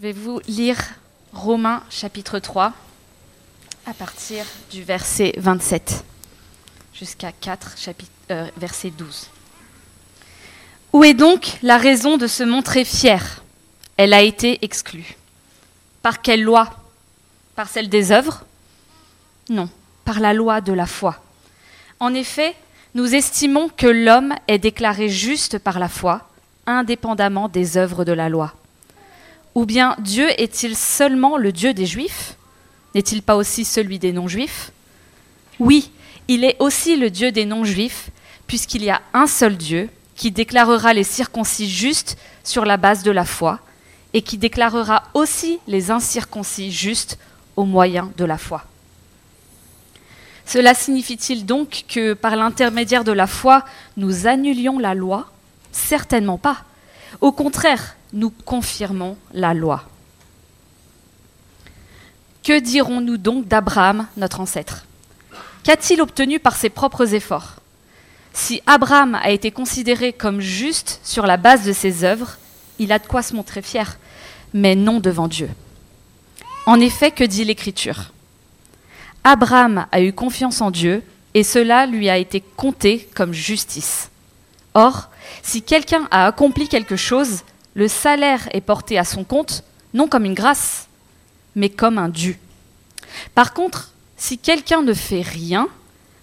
Je vais vous lire Romains chapitre 3 à partir du verset 27 jusqu'à 4 chapitre, euh, verset 12. Où est donc la raison de se montrer fier Elle a été exclue. Par quelle loi? Par celle des œuvres? Non, par la loi de la foi. En effet, nous estimons que l'homme est déclaré juste par la foi, indépendamment des œuvres de la loi. Ou bien Dieu est-il seulement le Dieu des Juifs? N'est-il pas aussi celui des non-Juifs? Oui, il est aussi le Dieu des non-Juifs, puisqu'il y a un seul Dieu qui déclarera les circoncis justes sur la base de la foi, et qui déclarera aussi les incirconcis justes au moyen de la foi. Cela signifie-t-il donc que par l'intermédiaire de la foi, nous annulions la loi? Certainement pas. Au contraire, nous confirmons la loi. Que dirons-nous donc d'Abraham, notre ancêtre? Qu'a-t-il obtenu par ses propres efforts? Si Abraham a été considéré comme juste sur la base de ses œuvres, il a de quoi se montrer fier, mais non devant Dieu. En effet, que dit l'Écriture? Abraham a eu confiance en Dieu et cela lui a été compté comme justice. Or, si quelqu'un a accompli quelque chose, le salaire est porté à son compte, non comme une grâce, mais comme un dû. Par contre, si quelqu'un ne fait rien,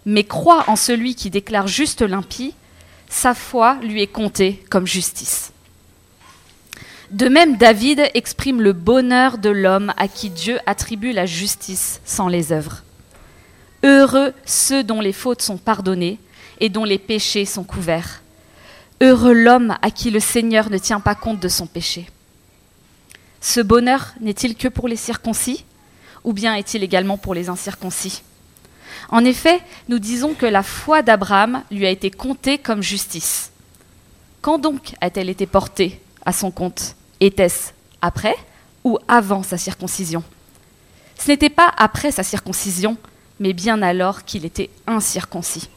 mais croit en celui qui déclare juste l'impie, sa foi lui est comptée comme justice. De même, David exprime le bonheur de l'homme à qui Dieu attribue la justice sans les œuvres. Heureux ceux dont les fautes sont pardonnées et dont les péchés sont couverts. Heureux l'homme à qui le Seigneur ne tient pas compte de son péché. Ce bonheur n'est-il que pour les circoncis ou bien est-il également pour les incirconcis? En effet, nous disons que la foi d'Abraham lui a été comptée comme justice. Quand donc a-t-elle été portée à son compte? Était-ce après ou avant sa circoncision? Ce n'était pas après sa circoncision, mais bien alors qu'il était incirconcis.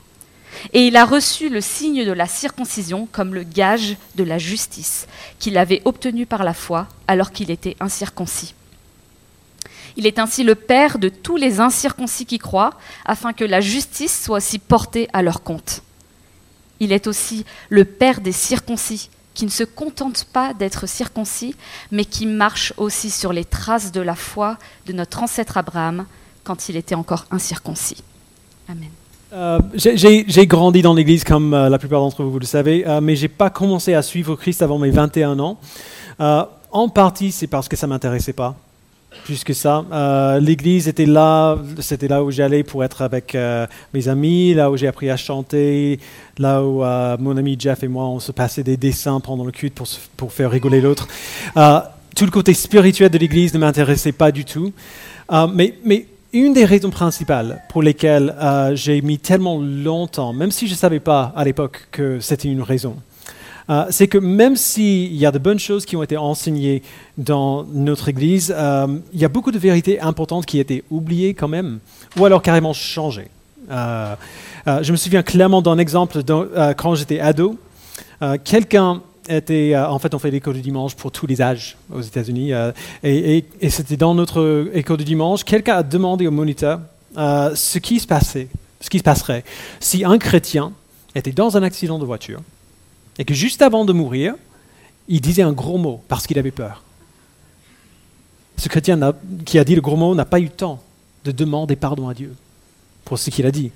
Et il a reçu le signe de la circoncision comme le gage de la justice qu'il avait obtenu par la foi alors qu'il était incirconcis. Il est ainsi le Père de tous les incirconcis qui croient, afin que la justice soit aussi portée à leur compte. Il est aussi le Père des circoncis, qui ne se contentent pas d'être circoncis, mais qui marchent aussi sur les traces de la foi de notre ancêtre Abraham quand il était encore incirconcis. Amen. Euh, j'ai grandi dans l'Église comme euh, la plupart d'entre vous, le savez, euh, mais je n'ai pas commencé à suivre Christ avant mes 21 ans. en partie, c'est parce que ça ne m'intéressait pas. Plus que ça, l'Église était là, c'était là où j'allais pour être avec mes amis, là où j'ai appris à chanter, là où mon ami Jeff et moi, on se passait des dessins pendant le culte pour, faire rigoler l'autre. tout le côté spirituel de l'Église ne m'intéressait pas du tout. mais une des raisons principales pour lesquelles euh, j'ai mis tellement longtemps, même si je ne savais pas à l'époque que c'était une raison, euh, c'est que même s'il y a de bonnes choses qui ont été enseignées dans notre Église, euh, il y a beaucoup de vérités importantes qui étaient oubliées quand même, ou alors carrément changées. je me souviens clairement d'un exemple quand j'étais ado. Quelqu'un euh, en fait, on fait l'école du dimanche pour tous les âges aux États-Unis. Euh, et, c'était dans notre école du dimanche, quelqu'un a demandé au moniteur euh, ce qui se passait, ce qui se passerait si un chrétien était dans un accident de voiture et que juste avant de mourir, il disait un gros mot parce qu'il avait peur. Ce chrétien qui a dit le gros mot n'a pas eu le temps de demander pardon à Dieu pour ce qu'il a dit.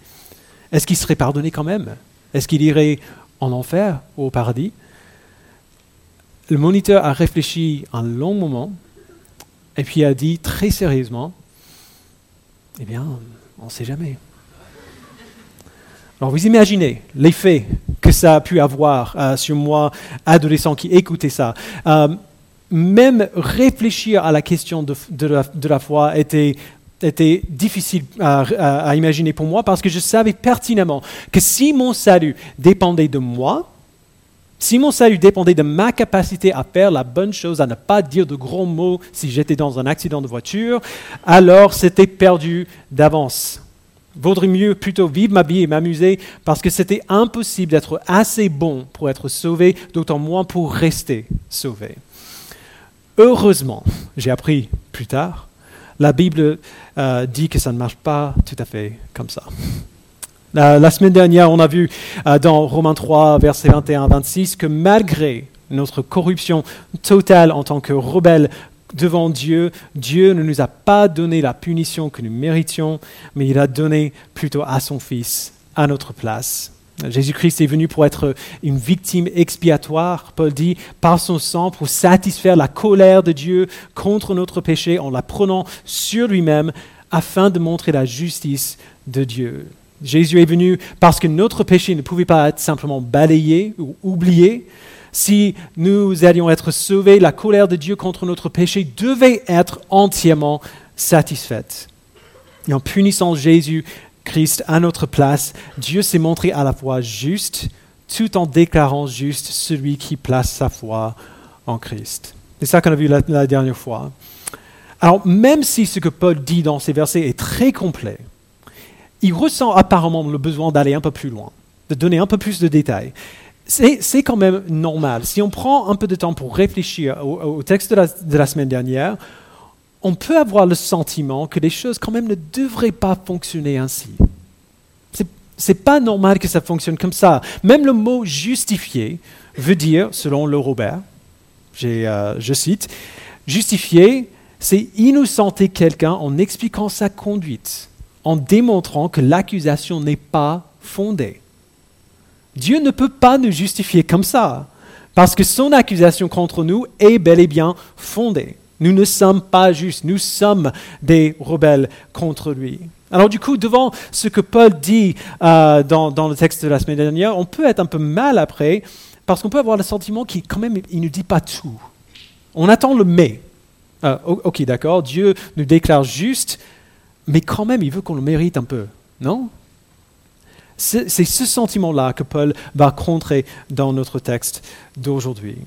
Est-ce qu'il serait pardonné quand même? Est-ce qu'il irait en enfer ou au paradis? Le moniteur a réfléchi un long moment et puis a dit très sérieusement, eh bien, on ne sait jamais. Alors vous imaginez l'effet que ça a pu avoir euh, sur moi, adolescent qui écoutait ça. Euh, même réfléchir à la question de, la, foi était, difficile à, imaginer pour moi parce que je savais pertinemment que si mon salut dépendait de moi, si mon salut dépendait de ma capacité à faire la bonne chose, à ne pas dire de gros mots si j'étais dans un accident de voiture, alors c'était perdu d'avance. Vaudrait mieux plutôt vivre ma vie et m'amuser parce que c'était impossible d'être assez bon pour être sauvé, d'autant moins pour rester sauvé. Heureusement, j'ai appris plus tard, la Bible euh, dit que ça ne marche pas tout à fait comme ça. La, semaine dernière, on a vu euh, dans Romains 3, versets 21-26, que malgré notre corruption totale en tant que rebelles devant Dieu, Dieu ne nous a pas donné la punition que nous méritions, mais il a donné plutôt à son Fils, à notre place. Jésus-Christ est venu pour être une victime expiatoire, Paul dit, par son sang, pour satisfaire la colère de Dieu contre notre péché en la prenant sur lui-même, afin de montrer la justice de Dieu. Jésus est venu parce que notre péché ne pouvait pas être simplement balayé ou oublié. Si nous allions être sauvés, la colère de Dieu contre notre péché devait être entièrement satisfaite. Et en punissant Jésus, Christ à notre place, Dieu s'est montré à la fois juste, tout en déclarant juste celui qui place sa foi en Christ. C'est ça qu'on a vu la, dernière fois. Alors, même si ce que Paul dit dans ces versets est très complet, il ressent apparemment le besoin d'aller un peu plus loin, de donner un peu plus de détails. C'est quand même normal. Si on prend un peu de temps pour réfléchir au, texte de la semaine dernière, on peut avoir le sentiment que les choses quand même ne devraient pas fonctionner ainsi. Ce n'est pas normal que ça fonctionne comme ça. Même le mot justifier veut dire, selon le Robert, euh, je cite, justifier, c'est innocenter quelqu'un en expliquant sa conduite, en démontrant que l'accusation n'est pas fondée. Dieu ne peut pas nous justifier comme ça, parce que son accusation contre nous est bel et bien fondée. Nous ne sommes pas justes, nous sommes des rebelles contre lui. Alors du coup, devant ce que Paul dit euh, dans, le texte de la semaine dernière, on peut être un peu mal après, parce qu'on peut avoir le sentiment qu'il quand même, il ne dit pas tout. On attend le mais. Euh, ok, d'accord, Dieu nous déclare juste, mais quand même, il veut qu'on le mérite un peu, non? C'est ce sentiment-là que Paul va contrer dans notre texte d'aujourd'hui.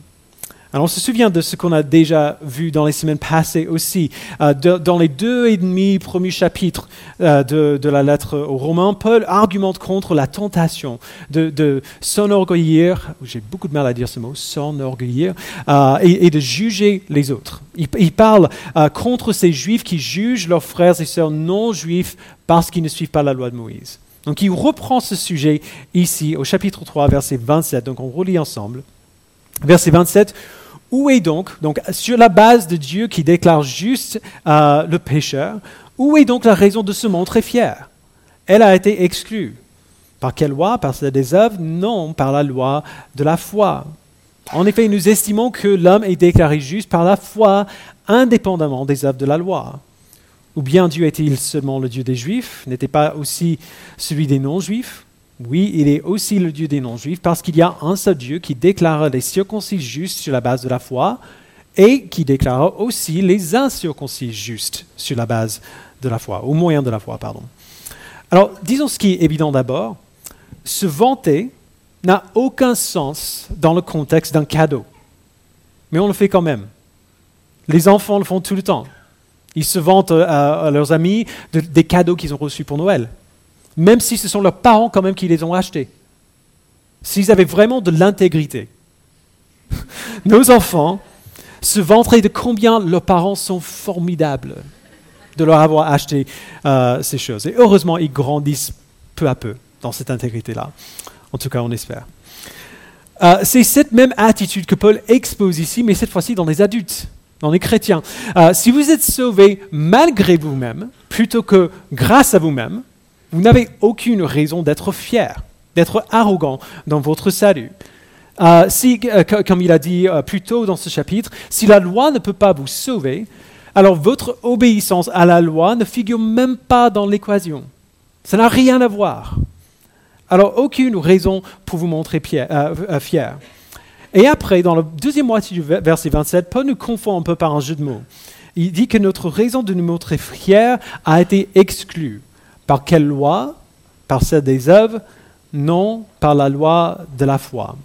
Alors on se souvient de ce qu'on a déjà vu dans les semaines passées aussi. Euh, dans les deux et demi premiers chapitres euh, de, la lettre aux Romains, Paul argumente contre la tentation de, s'enorgueillir, j'ai beaucoup de mal à dire ce mot, s'enorgueillir, euh, et, de juger les autres. Il, parle contre ces juifs qui jugent leurs frères et sœurs non juifs parce qu'ils ne suivent pas la loi de Moïse. Donc il reprend ce sujet ici au chapitre 3, verset 27. Donc on relit ensemble. Verset 27, où est donc, sur la base de Dieu qui déclare juste euh, le pécheur, où est donc la raison de se montrer fier? Elle a été exclue. Par quelle loi? Par celle des œuvres? Non, par la loi de la foi. En effet, nous estimons que l'homme est déclaré juste par la foi, indépendamment des œuvres de la loi. Ou bien Dieu est-il seulement le Dieu des Juifs? N'était pas aussi celui des non-Juifs? Oui, il est aussi le Dieu des non-juifs parce qu'il y a un seul Dieu qui déclare les circoncis justes sur la base de la foi et qui déclare aussi les incirconcis justes sur la base de la foi, au moyen de la foi, pardon. Alors, disons ce qui est évident d'abord, se vanter n'a aucun sens dans le contexte d'un cadeau. Mais on le fait quand même. Les enfants le font tout le temps. Ils se vantent à, leurs amis des cadeaux qu'ils ont reçus pour Noël même si ce sont leurs parents quand même qui les ont achetés. S'ils avaient vraiment de l'intégrité. Nos enfants se vanteraient de combien leurs parents sont formidables de leur avoir acheté euh, ces choses. Et heureusement, ils grandissent peu à peu dans cette intégrité-là. En tout cas, on espère. Euh, c'est cette même attitude que Paul expose ici, mais cette fois-ci dans les adultes, dans les chrétiens. Euh, si vous êtes sauvés malgré vous-même, plutôt que grâce à vous-même, vous n'avez aucune raison d'être fier, d'être arrogant dans votre salut. Euh, si, euh, comme il a dit euh, plus tôt dans ce chapitre, si la loi ne peut pas vous sauver, alors votre obéissance à la loi ne figure même pas dans l'équation. Ça n'a rien à voir. Alors aucune raison pour vous montrer fier. Et après, dans la deuxième moitié du verset 27, Paul nous confond un peu par un jeu de mots. Il dit que notre raison de nous montrer fiers a été exclue. Par quelle loi? Par celle des œuvres? Non, par la loi de la foi.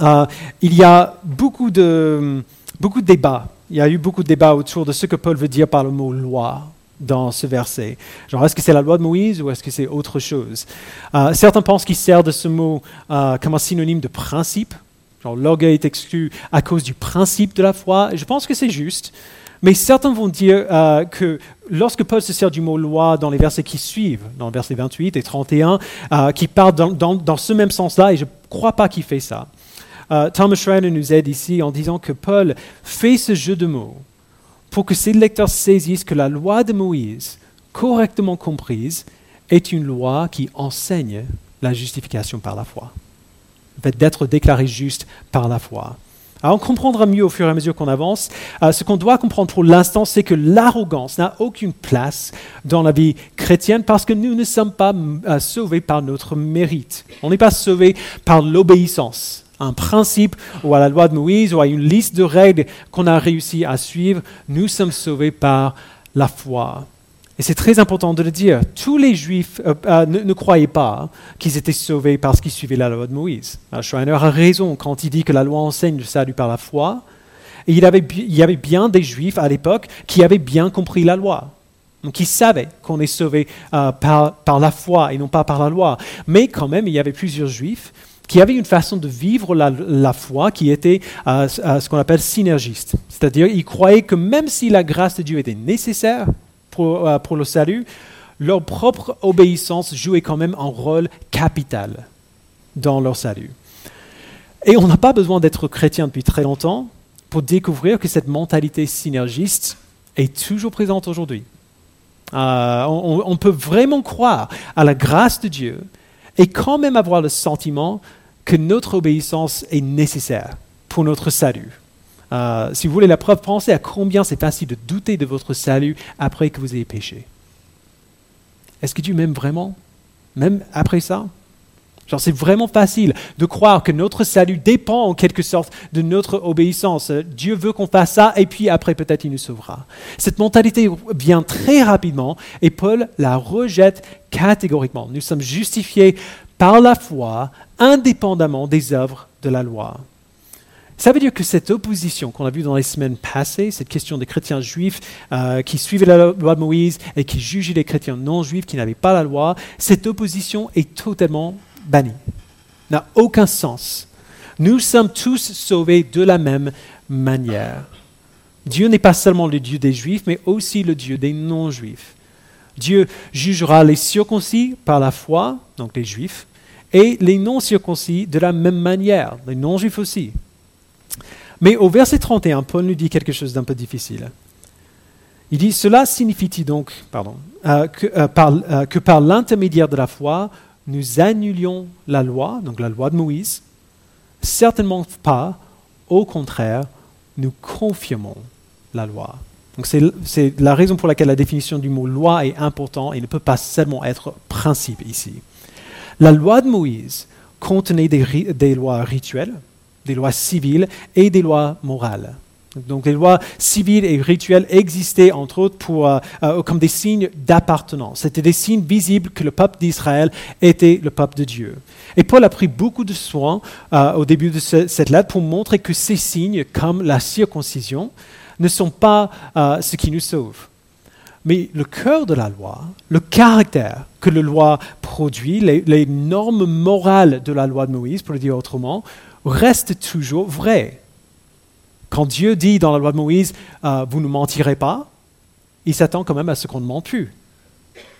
Euh, il y a beaucoup de, beaucoup de débats. Il y a eu beaucoup de débats autour de ce que Paul veut dire par le mot loi dans ce verset. Genre, est-ce que c'est la loi de Moïse ou est-ce que c'est autre chose? Euh, Certains pensent qu'il sert de ce mot euh, comme un synonyme de principe. Genre, l'orgueil est exclu à cause du principe de la foi. je pense que c'est juste. Mais certains vont dire euh, que lorsque Paul se sert du mot loi dans les versets qui suivent, dans le verset 28 et 31, euh, qui parlent dans, ce même sens-là, et je ne crois pas qu'il fait ça. Euh, Thomas Schreiner nous aide ici en disant que Paul fait ce jeu de mots pour que ses lecteurs saisissent que la loi de Moïse, correctement comprise, est une loi qui enseigne la justification par la foi. Fait d'être déclaré juste par la foi. Alors on comprendra mieux au fur et à mesure qu'on avance. Euh, ce qu'on doit comprendre pour l'instant, c'est que l'arrogance n'a aucune place dans la vie chrétienne parce que nous ne sommes pas euh, sauvés par notre mérite. On n'est pas sauvés par l'obéissance un principe ou à la loi de Moïse ou à une liste de règles qu'on a réussi à suivre. Nous sommes sauvés par la foi. Et c'est très important de le dire. Tous les Juifs euh, euh, ne, croyaient pas qu'ils étaient sauvés parce qu'ils suivaient la loi de Moïse. Schreiner a raison quand il dit que la loi enseigne le salut par la foi. Il, y avait bien des Juifs à l'époque qui avaient bien compris la loi. Donc ils savaient qu'on est sauvé euh, par, la foi et non pas par la loi. Mais quand même, il y avait plusieurs Juifs qui avaient une façon de vivre la, foi qui était ce qu'on appelle synergiste. C'est-à-dire, ils croyaient que même si la grâce de Dieu était nécessaire, euh, pour, le salut, leur propre obéissance jouait quand même un rôle capital dans leur salut. Et on n'a pas besoin d'être chrétien depuis très longtemps pour découvrir que cette mentalité synergiste est toujours présente aujourd'hui. Euh, on, peut vraiment croire à la grâce de Dieu et quand même avoir le sentiment que notre obéissance est nécessaire pour notre salut. Euh, si vous voulez la preuve, pensez à combien c'est facile de douter de votre salut après que vous ayez péché. Est-ce que Dieu m'aime vraiment? Même après ça? Genre, c'est vraiment facile de croire que notre salut dépend en quelque sorte de notre obéissance. Dieu veut qu'on fasse ça et puis après peut-être il nous sauvera. Cette mentalité vient très rapidement et Paul la rejette catégoriquement. Nous sommes justifiés par la foi indépendamment des œuvres de la loi. Ça veut dire que cette opposition qu'on a vue dans les semaines passées, cette question des chrétiens juifs euh, qui suivaient la loi de Moïse et qui jugeaient les chrétiens non juifs qui n'avaient pas la loi, cette opposition est totalement bannie, n'a aucun sens. Nous sommes tous sauvés de la même manière. Dieu n'est pas seulement le Dieu des juifs, mais aussi le Dieu des non-juifs. Dieu jugera les circoncis par la foi, donc les juifs, et les non-circoncis de la même manière, les non-juifs aussi. Mais au verset 31, Paul nous dit quelque chose d'un peu difficile. Il dit, cela signifie-t-il donc pardon, euh, euh, euh, que, par, l'intermédiaire de la foi, nous annulions la loi, donc la loi de Moïse? Certainement pas. Au contraire, nous confirmons la loi. Donc c'est la raison pour laquelle la définition du mot loi est importante et ne peut pas seulement être principe ici. La loi de Moïse contenait des lois rituelles, des lois civiles et des lois morales. Donc les lois civiles et rituelles existaient entre autres pour, euh, euh, comme des signes d'appartenance. C'était des signes visibles que le peuple d'Israël était le peuple de Dieu. Et Paul a pris beaucoup de soin euh, au début de cette lettre pour montrer que ces signes, comme la circoncision, ne sont pas ce qui nous sauve. Mais le cœur de la loi, le caractère que la loi produit, les, les normes morales de la loi de Moïse, pour le dire autrement, reste toujours vrai. Quand Dieu dit dans la loi de Moïse, euh, vous ne mentirez pas, il s'attend quand même à ce qu'on ne mente plus.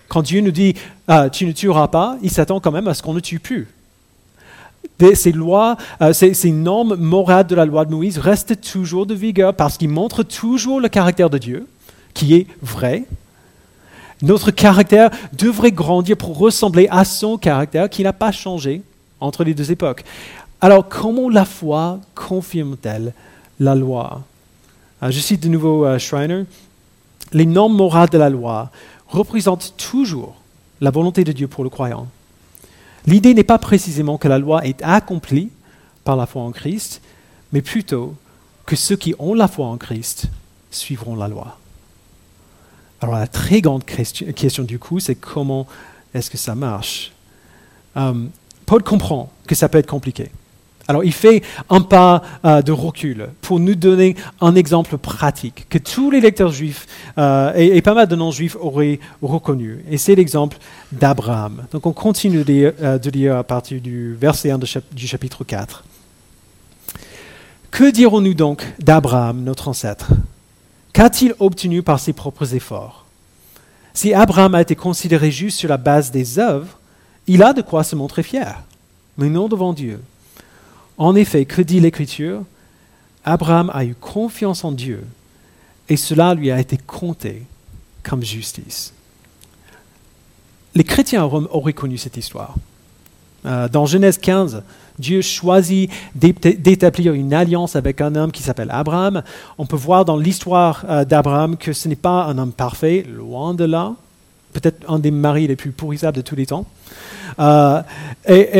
Quand Dieu nous dit, euh, tu ne tueras pas, il s'attend quand même à ce qu'on ne tue plus. Ces lois, euh, ces, normes morales de la loi de Moïse restent toujours de vigueur parce qu'ils montrent toujours le caractère de Dieu, qui est vrai. Notre caractère devrait grandir pour ressembler à son caractère qui n'a pas changé entre les deux époques. Alors, comment la foi confirme-t-elle la loi? Euh, Je cite de nouveau euh, Schreiner. Les normes morales de la loi représentent toujours la volonté de Dieu pour le croyant. L'idée n'est pas précisément que la loi est accomplie par la foi en Christ, mais plutôt que ceux qui ont la foi en Christ suivront la loi. Alors la très grande question, du coup, c'est comment est-ce que ça marche? Euh, Paul comprend que ça peut être compliqué. Alors il fait un pas euh, de recul pour nous donner un exemple pratique que tous les lecteurs juifs euh, et, pas mal de non-juifs auraient reconnu. Et c'est l'exemple d'Abraham. Donc on continue de lire, euh, à partir du verset 1 du chapitre 4. Que dirons-nous donc d'Abraham, notre ancêtre? Qu'a-t-il obtenu par ses propres efforts? Si Abraham a été considéré juste sur la base des œuvres, il a de quoi se montrer fier, mais non devant Dieu. En effet, que dit l'Écriture? Abraham a eu confiance en Dieu et cela lui a été compté comme justice. Les chrétiens auraient connu cette histoire. Euh, dans Genèse 15, Dieu choisit d'établir une alliance avec un homme qui s'appelle Abraham. On peut voir dans l'histoire euh, d'Abraham que ce n'est pas un homme parfait, loin de là, peut-être un des maris les plus pourrissables de tous les temps. Euh,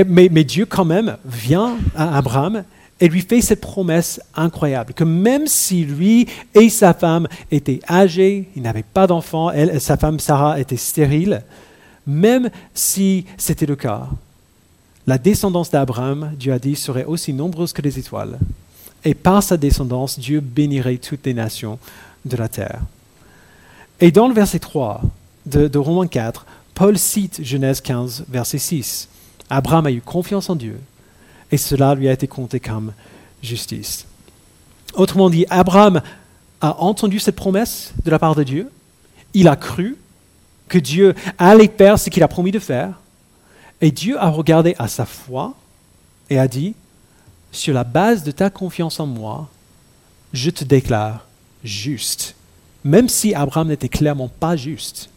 mais, mais, Dieu quand même vient à Abraham et lui fait cette promesse incroyable, que même si lui et sa femme étaient âgés, ils n'avaient pas d'enfants, sa femme Sarah était stérile, même si c'était le cas, la descendance d'Abraham, Dieu a dit, serait aussi nombreuse que les étoiles. Et par sa descendance, Dieu bénirait toutes les nations de la terre. Et dans le verset 3 de, Romains 4, Paul cite Genèse 15, verset 6. Abraham a eu confiance en Dieu et cela lui a été compté comme justice. Autrement dit, Abraham a entendu cette promesse de la part de Dieu, il a cru que Dieu allait faire ce qu'il a promis de faire, et Dieu a regardé à sa foi et a dit, sur la base de ta confiance en moi, je te déclare juste, même si Abraham n'était clairement pas juste.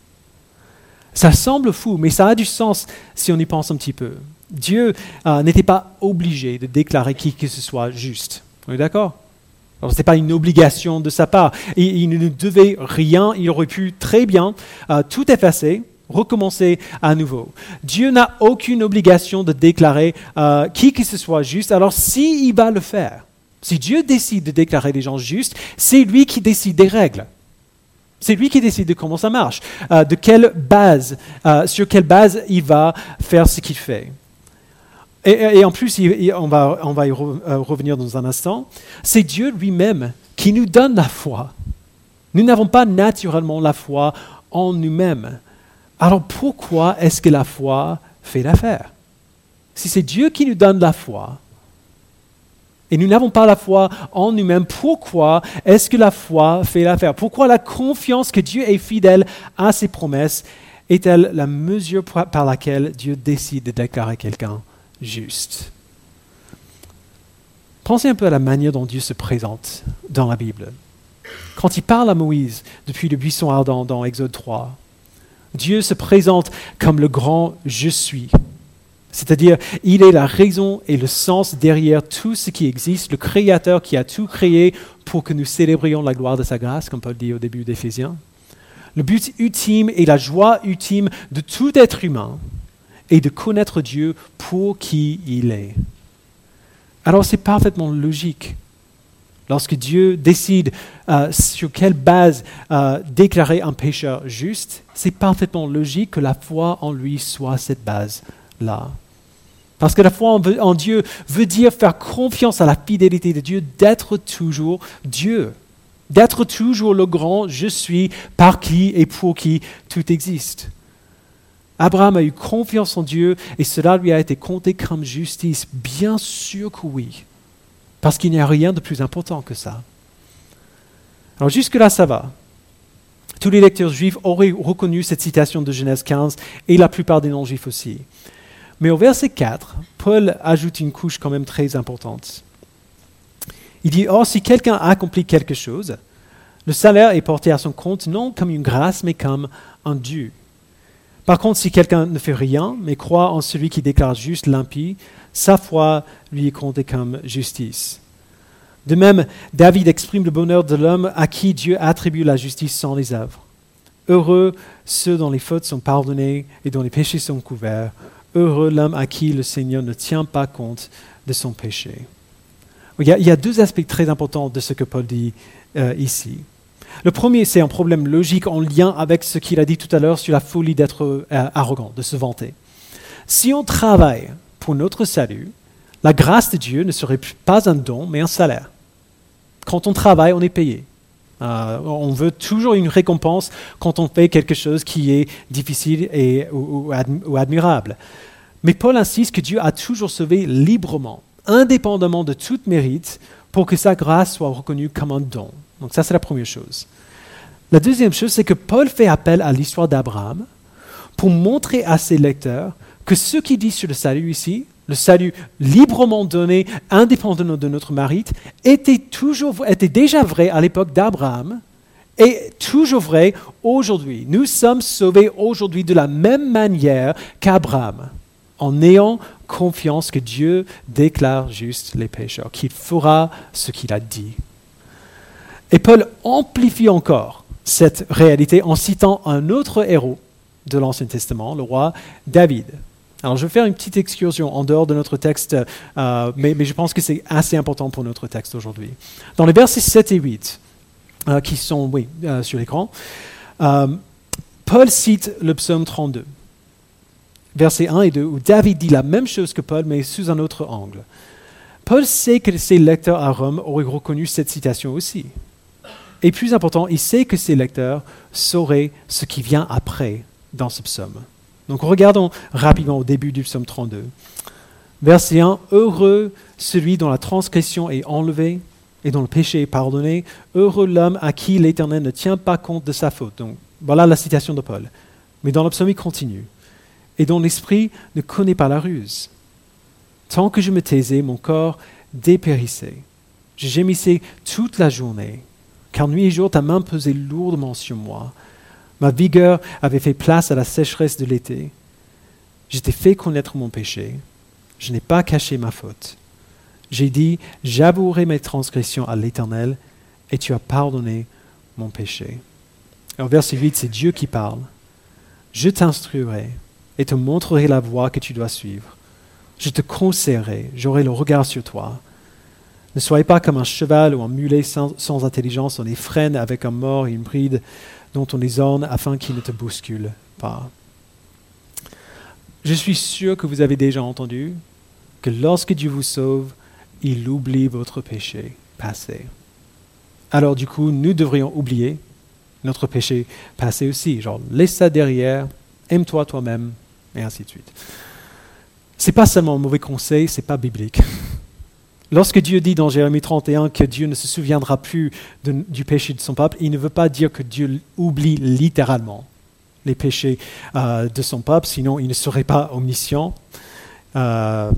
Ça semble fou, mais ça a du sens si on y pense un petit peu. Dieu euh, n'était pas obligé de déclarer qui que ce soit juste. On est d'accord? Ce n'est pas une obligation de sa part. Il, ne devait rien, il aurait pu très bien euh, tout effacer, recommencer à nouveau. Dieu n'a aucune obligation de déclarer euh, qui que ce soit juste. Alors s'il va le faire, si Dieu décide de déclarer des gens justes, c'est lui qui décide des règles. C'est lui qui décide de comment ça marche, de quelle base, sur quelle base il va faire ce qu'il fait. Et, en plus, on va, on va y euh, revenir dans un instant, c'est Dieu lui-même qui nous donne la foi. Nous n'avons pas naturellement la foi en nous-mêmes. Alors pourquoi est-ce que la foi fait l'affaire? Si c'est Dieu qui nous donne la foi, et nous n'avons pas la foi en nous-mêmes, pourquoi est-ce que la foi fait l'affaire? Pourquoi la confiance que Dieu est fidèle à ses promesses est-elle la mesure par laquelle Dieu décide de déclarer quelqu'un juste? Pensez un peu à la manière dont Dieu se présente dans la Bible. Quand il parle à Moïse depuis le buisson ardent dans Exode 3, Dieu se présente comme le grand je suis. C'est-à-dire, il est la raison et le sens derrière tout ce qui existe, le Créateur qui a tout créé pour que nous célébrions la gloire de sa grâce, comme Paul dit au début d'Éphésiens. Le but ultime et la joie ultime de tout être humain, et de connaître Dieu pour qui il est. Alors c'est parfaitement logique. Lorsque Dieu décide euh, sur quelle base euh, déclarer un pécheur juste, c'est parfaitement logique que la foi en lui soit cette base-là. Parce que la foi en, en, Dieu veut dire faire confiance à la fidélité de Dieu, d'être toujours Dieu, d'être toujours le grand je suis par qui et pour qui tout existe. Abraham a eu confiance en Dieu et cela lui a été compté comme justice. Bien sûr que oui, parce qu'il n'y a rien de plus important que ça. Alors jusque-là, ça va. Tous les lecteurs juifs auraient reconnu cette citation de Genèse 15 et la plupart des non-juifs aussi. Mais au verset 4, Paul ajoute une couche quand même très importante. Il dit, Or, si quelqu'un accomplit quelque chose, le salaire est porté à son compte non comme une grâce, mais comme un dû. Par contre, si quelqu'un ne fait rien, mais croit en celui qui déclare juste l'impie, sa foi lui est comptée comme justice. De même, David exprime le bonheur de l'homme à qui Dieu attribue la justice sans les œuvres. Heureux ceux dont les fautes sont pardonnées et dont les péchés sont couverts. Heureux l'homme à qui le Seigneur ne tient pas compte de son péché. Il y a, deux aspects très importants de ce que Paul dit euh, ici. Le premier, c'est un problème logique en lien avec ce qu'il a dit tout à l'heure sur la folie d'être euh, arrogant, de se vanter. Si on travaille pour notre salut, la grâce de Dieu ne serait pas un don, mais un salaire. Quand on travaille, on est payé. Euh, on veut toujours une récompense quand on fait quelque chose qui est difficile et, ou, admirable. Mais Paul insiste que Dieu a toujours sauvé librement, indépendamment de tout mérite, pour que sa grâce soit reconnue comme un don. Donc ça, c'est la première chose. La deuxième chose, c'est que Paul fait appel à l'histoire d'Abraham pour montrer à ses lecteurs que ce qu'il dit sur le salut ici, le salut librement donné, indépendamment de notre mérite, était, toujours, était déjà vrai à l'époque d'Abraham et toujours vrai aujourd'hui. Nous sommes sauvés aujourd'hui de la même manière qu'Abraham, en ayant confiance que Dieu déclare juste les pécheurs, qu'il fera ce qu'il a dit. Et Paul amplifie encore cette réalité en citant un autre héros de l'Ancien Testament, le roi David. Alors je vais faire une petite excursion en dehors de notre texte, euh, mais, je pense que c'est assez important pour notre texte aujourd'hui. Dans les versets 7 et 8, euh, qui sont oui, euh, sur l'écran, Paul cite le psaume 32, versets 1 et 2, où David dit la même chose que Paul, mais sous un autre angle. Paul sait que ses lecteurs à Rome auraient reconnu cette citation aussi. Et plus important, il sait que ses lecteurs sauraient ce qui vient après dans ce psaume. Donc regardons rapidement au début du psaume 32. Verset 1, Heureux celui dont la transgression est enlevée et dont le péché est pardonné. Heureux l'homme à qui l'Éternel ne tient pas compte de sa faute. Donc voilà la citation de Paul. Mais dans le psaume, il continue. Et dont l'esprit ne connaît pas la ruse. Tant que je me taisais, mon corps dépérissait. Je gémissais toute la journée car nuit et jour ta main pesait lourdement sur moi. Ma vigueur avait fait place à la sécheresse de l'été. J'étais fait connaître mon péché. Je n'ai pas caché ma faute. J'ai dit, j'avouerai mes transgressions à l'Éternel, et tu as pardonné mon péché. Alors verset 8, c'est Dieu qui parle. Je t'instruirai et te montrerai la voie que tu dois suivre. Je te conseillerai, j'aurai le regard sur toi. Ne soyez pas comme un cheval ou un mulet sans, intelligence, on les freine avec un mort et une bride dont on les orne afin qu'ils ne te bousculent pas. Je suis sûr que vous avez déjà entendu que lorsque Dieu vous sauve, il oublie votre péché passé. Alors du coup, nous devrions oublier notre péché passé aussi. Genre, laisse ça derrière, aime-toi toi-même, et ainsi de suite. C'est pas seulement un mauvais conseil, c'est pas biblique. Lorsque Dieu dit dans Jérémie 31 que Dieu ne se souviendra plus du péché de son peuple, il ne veut pas dire que Dieu oublie littéralement les péchés euh, de son peuple, sinon il ne serait pas omniscient. Euh,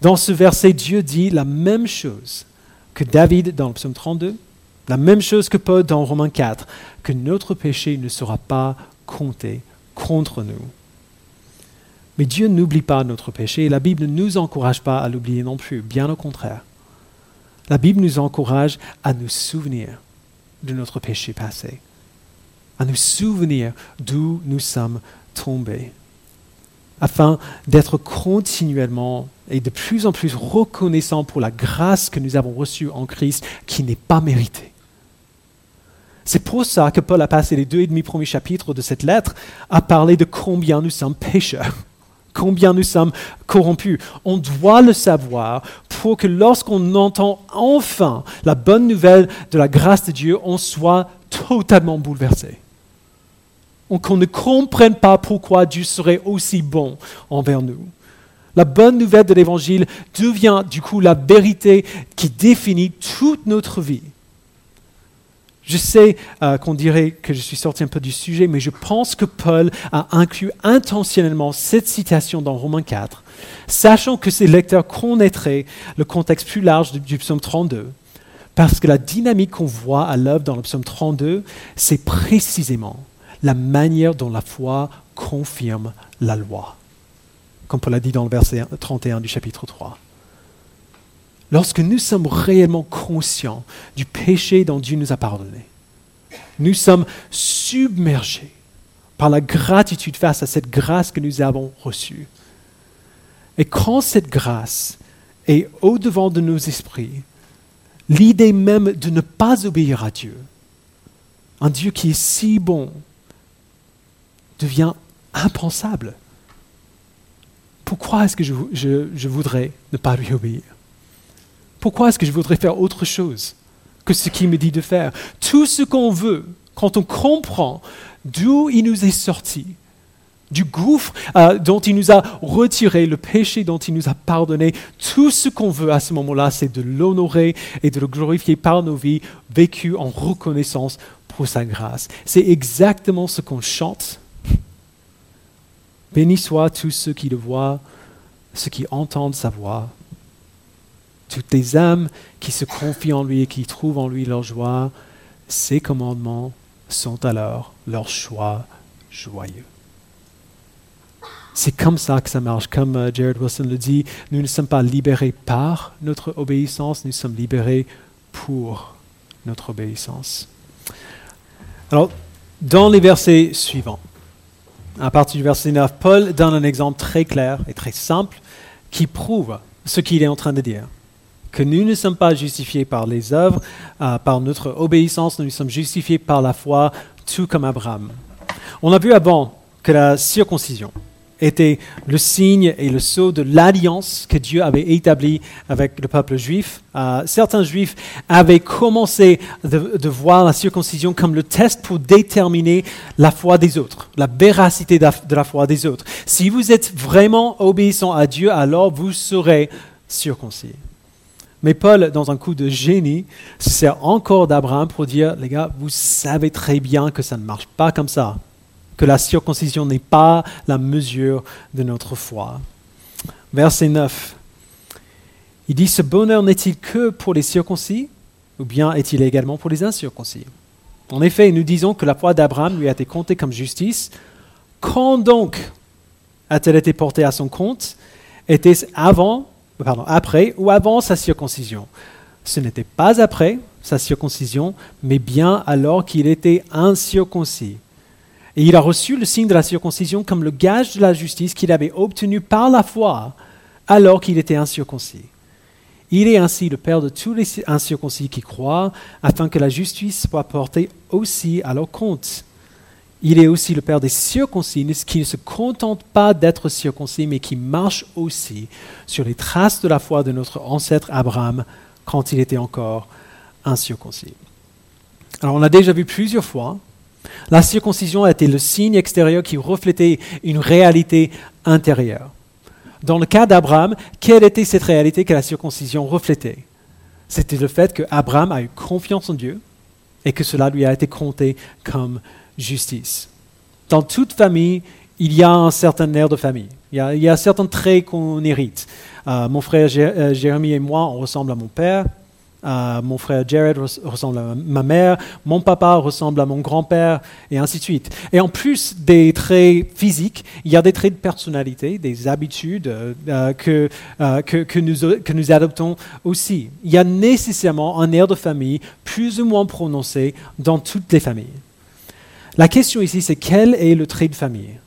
dans ce verset, Dieu dit la même chose que David dans le psaume 32, la même chose que Paul dans Romains 4, que notre péché ne sera pas compté contre nous. Mais Dieu n'oublie pas notre péché et la Bible ne nous encourage pas à l'oublier non plus, bien au contraire. La Bible nous encourage à nous souvenir de notre péché passé, à nous souvenir d'où nous sommes tombés, afin d'être continuellement et de plus en plus reconnaissants pour la grâce que nous avons reçue en Christ qui n'est pas méritée. C'est pour ça que Paul a passé les deux et demi premiers chapitres de cette lettre à parler de combien nous sommes pécheurs combien nous sommes corrompus. On doit le savoir pour que lorsqu'on entend enfin la bonne nouvelle de la grâce de Dieu, on soit totalement bouleversé. Qu'on ne comprenne pas pourquoi Dieu serait aussi bon envers nous. La bonne nouvelle de l'Évangile devient du coup la vérité qui définit toute notre vie. Je sais euh, qu'on dirait que je suis sorti un peu du sujet, mais je pense que Paul a inclus intentionnellement cette citation dans Romains 4, sachant que ses lecteurs connaîtraient le contexte plus large du, psaume 32. Parce que la dynamique qu'on voit à l'œuvre dans le psaume 32, c'est précisément la manière dont la foi confirme la loi, comme Paul a dit dans le verset 31 du chapitre 3. Lorsque nous sommes réellement conscients du péché dont Dieu nous a pardonné, nous sommes submergés par la gratitude face à cette grâce que nous avons reçue. Et quand cette grâce est au-devant de nos esprits, l'idée même de ne pas obéir à Dieu, un Dieu qui est si bon, devient impensable. Pourquoi est-ce que je, je, voudrais ne pas lui obéir? Pourquoi est-ce que je voudrais faire autre chose que ce qu'il me dit de faire? Tout ce qu'on veut, quand on comprend d'où il nous est sorti, du gouffre euh, dont il nous a retiré, le péché dont il nous a pardonné, tout ce qu'on veut à ce moment-là, c'est de l'honorer et de le glorifier par nos vies vécues en reconnaissance pour sa grâce. C'est exactement ce qu'on chante. Béni soit tous ceux qui le voient, ceux qui entendent sa voix, toutes les âmes qui se confient en lui et qui trouvent en lui leur joie. Ses commandements sont alors leur choix joyeux. C'est comme ça que ça marche. Comme euh, Jared Wilson le dit, nous ne sommes pas libérés par notre obéissance, nous sommes libérés pour notre obéissance. Alors, dans les versets suivants, à partir du verset 9, Paul donne un exemple très clair et très simple qui prouve ce qu'il est en train de dire. Que nous ne sommes pas justifiés par les œuvres, euh, par notre obéissance, nous sommes justifiés par la foi, tout comme Abraham. On a vu avant que la circoncision, était le signe et le sceau de l'alliance que Dieu avait établie avec le peuple juif. Euh, certains juifs avaient commencé de, voir la circoncision comme le test pour déterminer la foi des autres, la véracité de la, foi des autres. Si vous êtes vraiment obéissant à Dieu, alors vous serez circoncis. Mais Paul, dans un coup de génie, se sert encore d'Abraham pour dire, les gars, vous savez très bien que ça ne marche pas comme ça que la circoncision n'est pas la mesure de notre foi. Verset 9. Il dit, ce bonheur n'est-il que pour les circoncis ou bien est-il également pour les incirconcis? En effet, nous disons que la foi d'Abraham lui a été comptée comme justice. Quand donc a-t-elle été portée à son compte? Était-ce avant, pardon, après ou avant sa circoncision Ce n'était pas après sa circoncision, mais bien alors qu'il était incirconcis et il a reçu le signe de la circoncision comme le gage de la justice qu'il avait obtenu par la foi alors qu'il était incirconcis. Il est ainsi le Père de tous les incirconcis qui croient, afin que la justice soit portée aussi à leur compte. Il est aussi le Père des circoncis qui ne se contentent pas d'être circoncis, mais qui marchent aussi sur les traces de la foi de notre ancêtre Abraham quand il était encore incirconcis. Alors on a déjà vu plusieurs fois la circoncision était le signe extérieur qui reflétait une réalité intérieure. Dans le cas d'Abraham, quelle était cette réalité que la circoncision reflétait? C'était le fait qu'Abraham a eu confiance en Dieu et que cela lui a été compté comme justice. Dans toute famille, il y a un certain air de famille. Il y a, certains traits qu'on hérite. Euh, mon frère euh, Jérémy et moi, on ressemble à mon père. Euh, mon frère Jared ressemble à ma mère, mon papa ressemble à mon grand-père, et ainsi de suite. Et en plus des traits physiques, il y a des traits de personnalité, des habitudes que, que, nous, que nous adoptons aussi. Il y a nécessairement un air de famille plus ou moins prononcé dans toutes les familles. La question ici, c'est quel est le trait de famille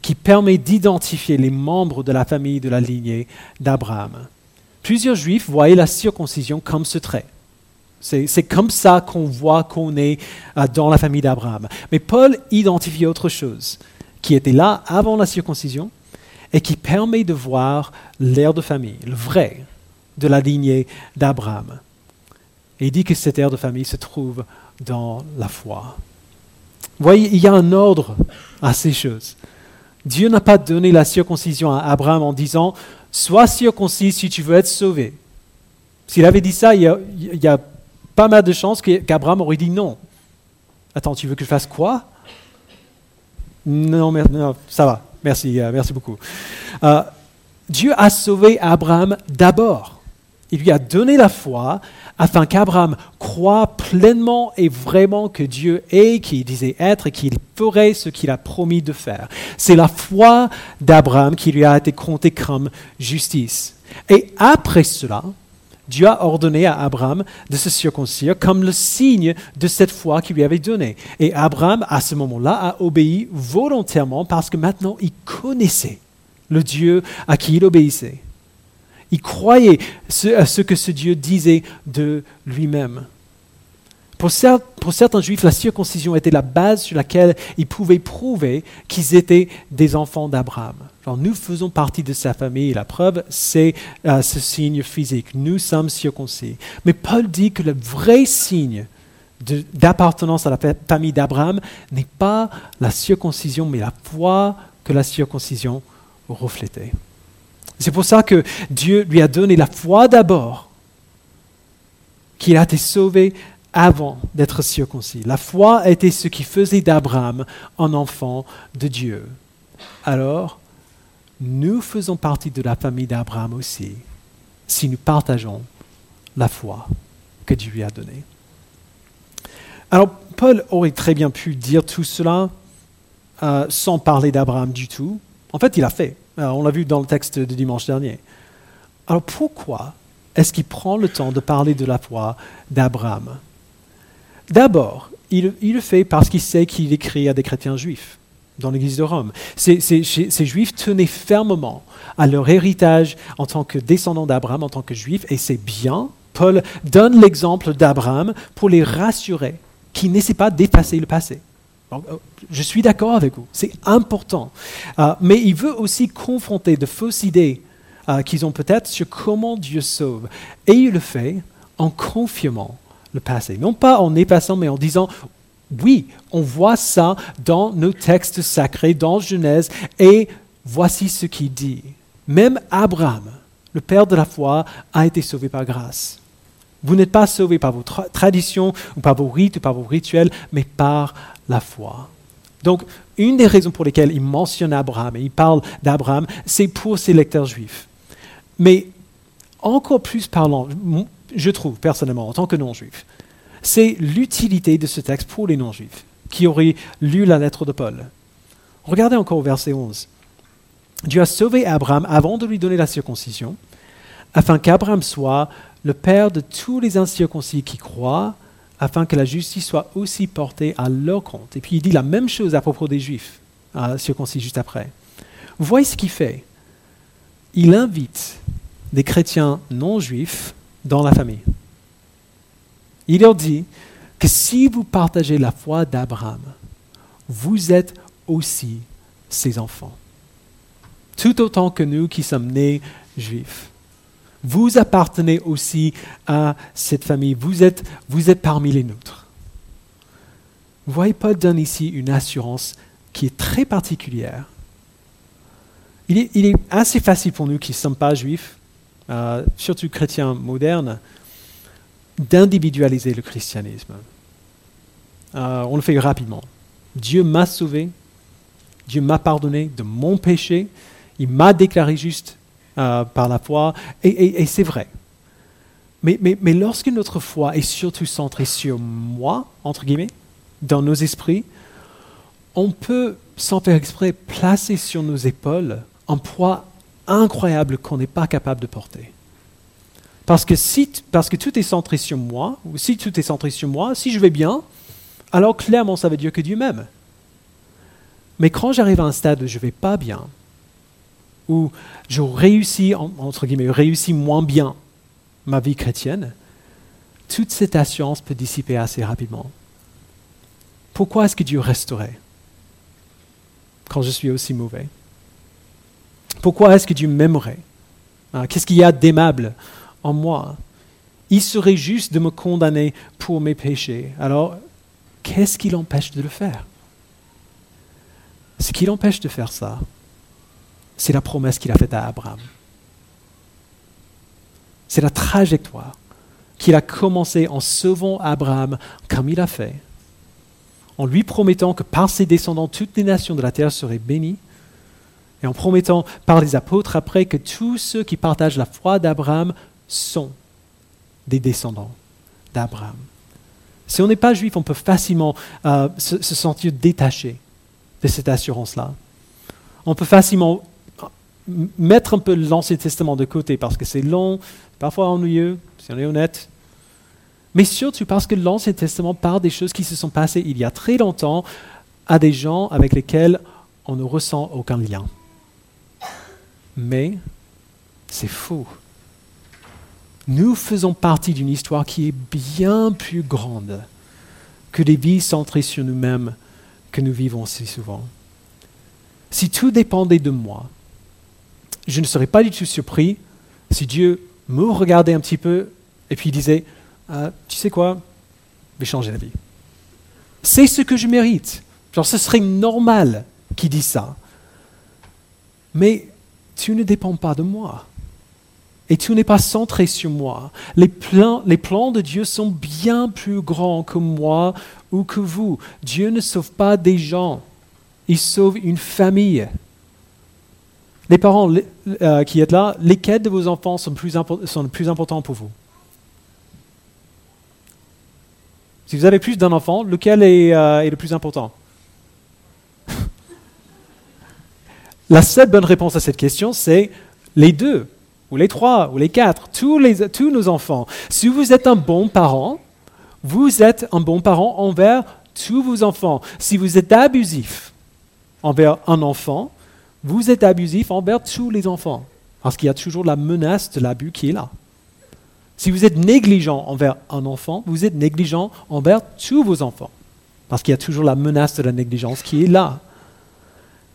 qui permet d'identifier les membres de la famille de la lignée d'Abraham? Plusieurs juifs voyaient la circoncision comme ce trait. C'est comme ça qu'on voit qu'on est euh, dans la famille d'Abraham. Mais Paul identifie autre chose qui était là avant la circoncision et qui permet de voir l'air de famille, le vrai, de la lignée d'Abraham. Et il dit que cet air de famille se trouve dans la foi. Vous voyez, il y a un ordre à ces choses. Dieu n'a pas donné la circoncision à Abraham en disant Sois circoncis si tu veux être sauvé. S'il avait dit ça, il y a, pas mal de chances qu'Abraham aurait dit non. Attends, tu veux que je fasse quoi? Non, non, ça va. Merci, euh, merci beaucoup. Euh, Dieu a sauvé Abraham d'abord. Il lui a donné la foi afin qu'Abraham croit pleinement et vraiment que Dieu est, qu'il disait être et qu'il ferait ce qu'il a promis de faire. C'est la foi d'Abraham qui lui a été comptée comme justice. Et après cela, Dieu a ordonné à Abraham de se circoncire comme le signe de cette foi qu'il lui avait donnée. Et Abraham, à ce moment-là, a obéi volontairement parce que maintenant il connaissait le Dieu à qui il obéissait. Il croyait à ce que ce Dieu disait de lui-même. Pour, certains juifs, la circoncision était la base sur laquelle ils pouvaient prouver qu'ils étaient des enfants d'Abraham. nous faisons partie de sa famille la preuve, c'est euh, ce signe physique. Nous sommes circoncis. Mais Paul dit que le vrai signe d'appartenance à la famille d'Abraham n'est pas la circoncision, mais la foi que la circoncision reflétait. C'est pour ça que Dieu lui a donné la foi d'abord, qu'il a été sauvé avant d'être circoncis. La foi était ce qui faisait d'Abraham un enfant de Dieu. Alors, nous faisons partie de la famille d'Abraham aussi, si nous partageons la foi que Dieu lui a donnée. Alors, Paul aurait très bien pu dire tout cela euh, sans parler d'Abraham du tout. En fait, il a fait. Euh, on l'a vu dans le texte de dimanche dernier. Alors pourquoi est-ce qu'il prend le temps de parler de la foi d'Abraham? D'abord, il, le fait parce qu'il sait qu'il écrit à des chrétiens juifs dans l'Église de Rome. Ces, Juifs tenaient fermement à leur héritage en tant que descendants d'Abraham, en tant que Juifs, et c'est bien. Paul donne l'exemple d'Abraham pour les rassurer qu'ils n'essaient pas d'effacer le passé. Euh, je suis d'accord avec vous, c'est important. Euh, mais il veut aussi confronter de fausses idées euh, qu'ils ont peut-être sur comment Dieu sauve. Et il le fait en confirmant le passé. Non pas en effaçant, mais en disant, oui, on voit ça dans nos textes sacrés, dans Genèse, et voici ce qu'il dit. Même Abraham, le père de la foi, a été sauvé par grâce. Vous n'êtes pas sauvé par vos traditions ou par vos rites ou par vos rituels, mais par la foi. Donc, une des raisons pour lesquelles il mentionne Abraham et il parle d'Abraham, c'est pour ses lecteurs juifs. Mais encore plus parlant, je trouve personnellement, en tant que non-juif, c'est l'utilité de ce texte pour les non-juifs qui auraient lu la lettre de Paul. Regardez encore au verset 11. Dieu a sauvé Abraham avant de lui donner la circoncision, afin qu'Abraham soit le père de tous les incirconcis qui croient, afin que la justice soit aussi portée à leur compte. Et puis il dit la même chose à propos des Juifs, circoncis juste après. Vous voyez ce qu'il fait Il invite des chrétiens non juifs dans la famille. Il leur dit que si vous partagez la foi d'Abraham, vous êtes aussi ses enfants. Tout autant que nous qui sommes nés juifs. Vous appartenez aussi à cette famille. Vous êtes, vous êtes parmi les nôtres. Vous voyez, Paul donne ici une assurance qui est très particulière. Il est, assez facile pour nous qui ne sommes pas juifs euh, surtout chrétiens modernes, d'individualiser le christianisme. Euh, on le fait rapidement. Dieu m'a sauvé, Dieu m'a pardonné de mon péché, il m'a déclaré juste euh, par la foi, et, c'est vrai. Mais, mais, lorsque notre foi est surtout centrée sur moi, entre guillemets, dans nos esprits, on peut, sans faire exprès, placer sur nos épaules un poids incroyable qu'on n'est pas capable de porter. Parce que, si, parce que tout est centré sur moi, ou si tout est centré sur moi, si je vais bien, alors clairement ça veut dire que Dieu m'aime. Mais quand j'arrive à un stade où je ne vais pas bien, où je réussis, entre guillemets, réussis moins bien ma vie chrétienne, toute cette assurance peut dissiper assez rapidement. Pourquoi est-ce que Dieu resterait quand je suis aussi mauvais? Pourquoi est-ce que Dieu m'aimerait? Hein, Qu'est-ce qu'il y a d'aimable en moi? Il serait juste de me condamner pour mes péchés. Alors, qu'est-ce qui l'empêche de le faire? Ce qui l'empêche de faire ça, c'est la promesse qu'il a faite à Abraham. C'est la trajectoire qu'il a commencé en sauvant Abraham comme il a fait, en lui promettant que par ses descendants toutes les nations de la terre seraient bénies, et en promettant par les apôtres après que tous ceux qui partagent la foi d'Abraham sont des descendants d'Abraham. Si on n'est pas juif, on peut facilement euh, se, sentir détaché de cette assurance-là. On peut facilement mettre un peu l'Ancien Testament de côté parce que c'est long, parfois ennuyeux, si on est honnête. Mais surtout parce que l'Ancien Testament parle des choses qui se sont passées il y a très longtemps à des gens avec lesquels on ne ressent aucun lien. Mais c'est faux. Nous faisons partie d'une histoire qui est bien plus grande que les vies centrées sur nous-mêmes que nous vivons si souvent. Si tout dépendait de moi, je ne serais pas du tout surpris si Dieu me regardait un petit peu et puis disait, ah, tu sais quoi, je vais changer la vie. C'est ce que je mérite. Genre, ce serait normal qu'il dise ça. Mais tu ne dépends pas de moi. Et tout n'est pas centré sur moi. Les plans, les plans de Dieu sont bien plus grands que moi ou que vous. Dieu ne sauve pas des gens, il sauve une famille. Les parents euh, qui êtes là, lesquels de vos enfants sont, plus sont plus importants pour vous Si vous avez plus d'un enfant, lequel est, euh, le plus important? La seule bonne réponse à cette question, c'est les deux, ou les trois, ou les quatre, tous nos enfants. Si vous êtes un bon parent, vous êtes un bon parent envers tous vos enfants. Si vous êtes abusif envers un enfant, vous êtes abusif envers tous les enfants. Parce qu'il y a toujours la menace de l'abus qui est là. Si vous êtes négligent envers un enfant, vous êtes négligent envers tous vos enfants. Parce qu'il y a toujours la menace de la négligence qui est là.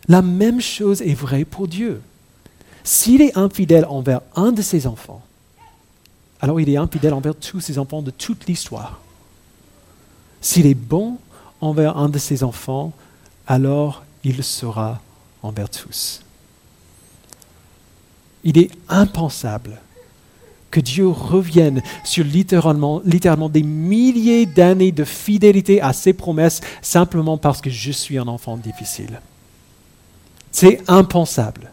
La même chose est vraie pour Dieu. S'il est infidèle envers un de ses enfants, alors il est infidèle envers tous ses enfants de toute l'histoire. S'il est bon envers un de ses enfants, alors il sera envers tous. Il est impensable que Dieu revienne sur littéralement, des milliers d'années de fidélité à ses promesses simplement parce que je suis un enfant difficile. C'est impensable.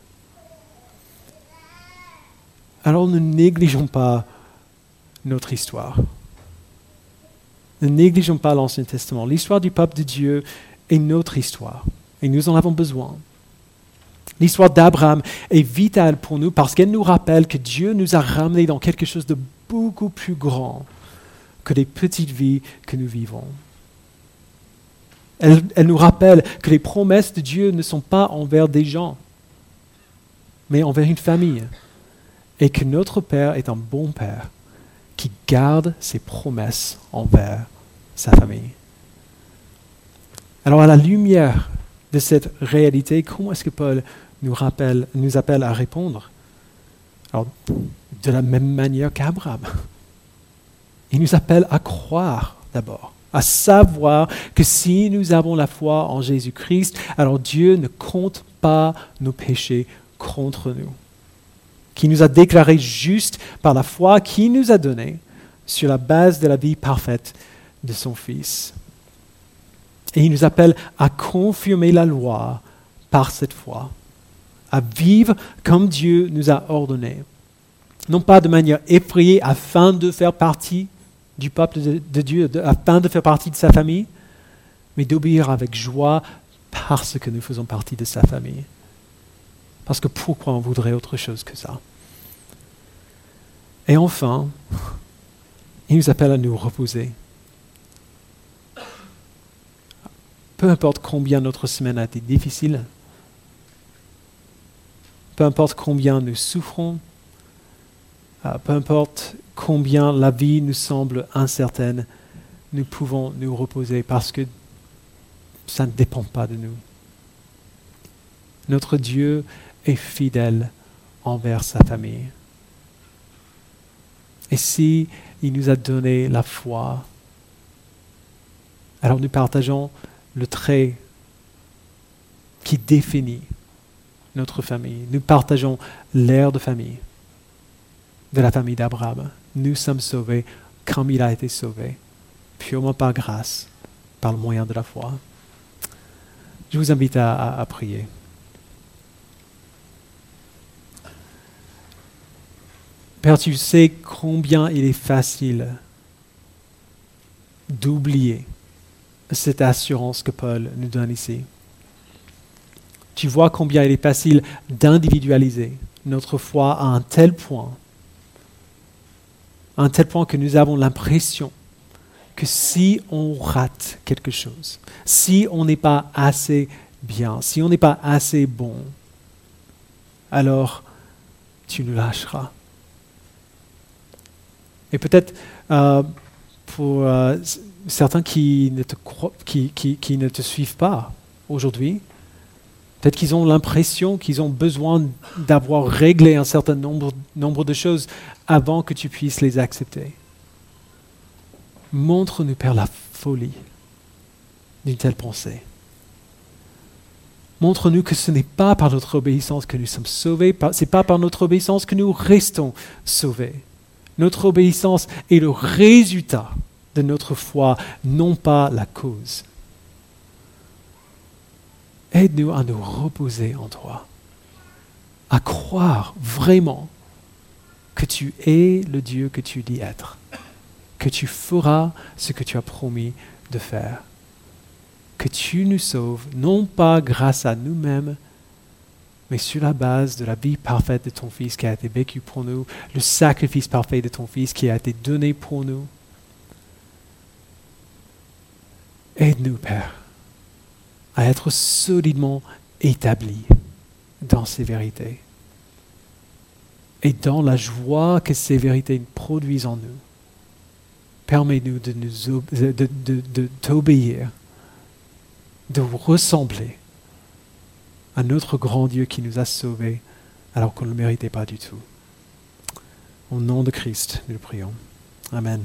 Alors ne négligeons pas notre histoire. Ne négligeons pas l'Ancien Testament. L'histoire du peuple de Dieu est notre histoire et nous en avons besoin. L'histoire d'Abraham est vitale pour nous parce qu'elle nous rappelle que Dieu nous a ramenés dans quelque chose de beaucoup plus grand que les petites vies que nous vivons. Elle, nous rappelle que les promesses de Dieu ne sont pas envers des gens, mais envers une famille. Et que notre Père est un bon Père qui garde ses promesses envers sa famille. Alors à la lumière de cette réalité, comment est-ce que Paul nous, rappelle, nous appelle à répondre Alors, de la même manière qu'Abraham. Il nous appelle à croire d'abord à savoir que si nous avons la foi en Jésus-Christ, alors Dieu ne compte pas nos péchés contre nous, qui nous a déclarés justes par la foi qu'il nous a donnée sur la base de la vie parfaite de son Fils. Et il nous appelle à confirmer la loi par cette foi, à vivre comme Dieu nous a ordonné, non pas de manière effrayée afin de faire partie du peuple de, Dieu afin de faire partie de sa famille, mais d'obéir avec joie parce que nous faisons partie de sa famille. Parce que pourquoi on voudrait autre chose que ça? Et enfin, il nous appelle à nous reposer. Peu importe combien notre semaine a été difficile, peu importe combien nous souffrons, ah, peu importe combien la vie nous semble incertaine, nous pouvons nous reposer parce que ça ne dépend pas de nous. Notre Dieu est fidèle envers sa famille. Et si il nous a donné la foi, alors nous partageons le trait qui définit notre famille. Nous partageons l'air de famille de la famille d'Abraham. Nous sommes sauvés comme il a été sauvé, purement par grâce, par le moyen de la foi. Je vous invite à, prier. Père, tu sais combien il est facile d'oublier cette assurance que Paul nous donne ici. Tu vois combien il est facile d'individualiser notre foi à un tel point à un tel point que nous avons l'impression que si on rate quelque chose, si on n'est pas assez bien, si on n'est pas assez bon, alors tu nous lâcheras. Et peut-être euh, pour euh, certains qui ne, te qui, qui ne te suivent pas aujourd'hui, Peut-être qu'ils ont l'impression qu'ils ont besoin d'avoir réglé un certain nombre, de choses avant que tu puisses les accepter. Montre-nous, Père, la folie d'une telle pensée. Montre-nous que ce n'est pas par notre obéissance que nous sommes sauvés, ce n'est pas par notre obéissance que nous restons sauvés. Notre obéissance est le résultat de notre foi, non pas la cause. Aide-nous à nous reposer en toi, à croire vraiment que tu es le Dieu que tu dis être, que tu feras ce que tu as promis de faire, que tu nous sauves, non pas grâce à nous-mêmes, mais sur la base de la vie parfaite de ton Fils qui a été vécu pour nous, le sacrifice parfait de ton Fils qui a été donné pour nous. Aide-nous, Père, à être solidement établis dans ces vérités et dans la joie que ces vérités produisent en nous. Permets-nous de, nous, de t'obéir, de ressembler à notre grand Dieu qui nous a sauvés alors qu'on ne le méritait pas du tout. Au nom de Christ, nous le prions. Amen.